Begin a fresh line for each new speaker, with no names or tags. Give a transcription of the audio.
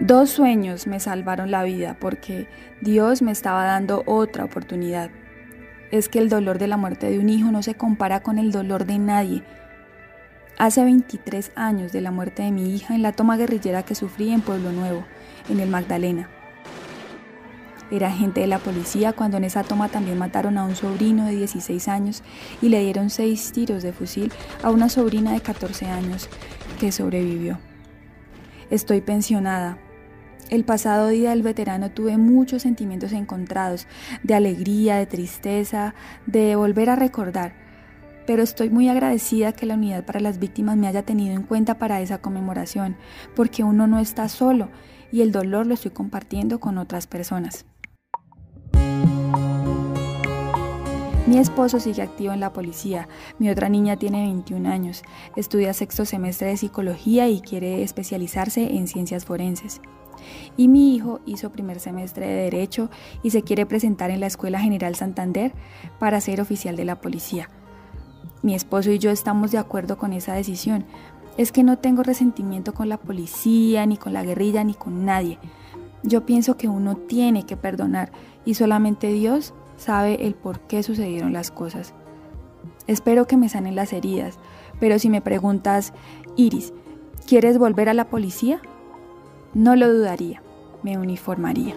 Dos sueños me salvaron la vida porque Dios me estaba dando otra oportunidad. Es que el dolor de la muerte de un hijo no se compara con el dolor de nadie. Hace 23 años de la muerte de mi hija en la toma guerrillera que sufrí en Pueblo Nuevo, en el Magdalena. Era agente de la policía cuando en esa toma también mataron a un sobrino de 16 años y le dieron seis tiros de fusil a una sobrina de 14 años que sobrevivió. Estoy pensionada, el pasado día del veterano tuve muchos sentimientos encontrados, de alegría, de tristeza, de volver a recordar, pero estoy muy agradecida que la Unidad para las Víctimas me haya tenido en cuenta para esa conmemoración, porque uno no está solo y el dolor lo estoy compartiendo con otras personas. Mi esposo sigue activo en la policía, mi otra niña tiene 21 años, estudia sexto semestre de psicología y quiere especializarse en ciencias forenses. Y mi hijo hizo primer semestre de Derecho y se quiere presentar en la Escuela General Santander para ser oficial de la policía. Mi esposo y yo estamos de acuerdo con esa decisión. Es que no tengo resentimiento con la policía, ni con la guerrilla, ni con nadie. Yo pienso que uno tiene que perdonar y solamente Dios sabe el por qué sucedieron las cosas. Espero que me sanen las heridas, pero si me preguntas, Iris, ¿quieres volver a la policía? No lo dudaría, me uniformaría.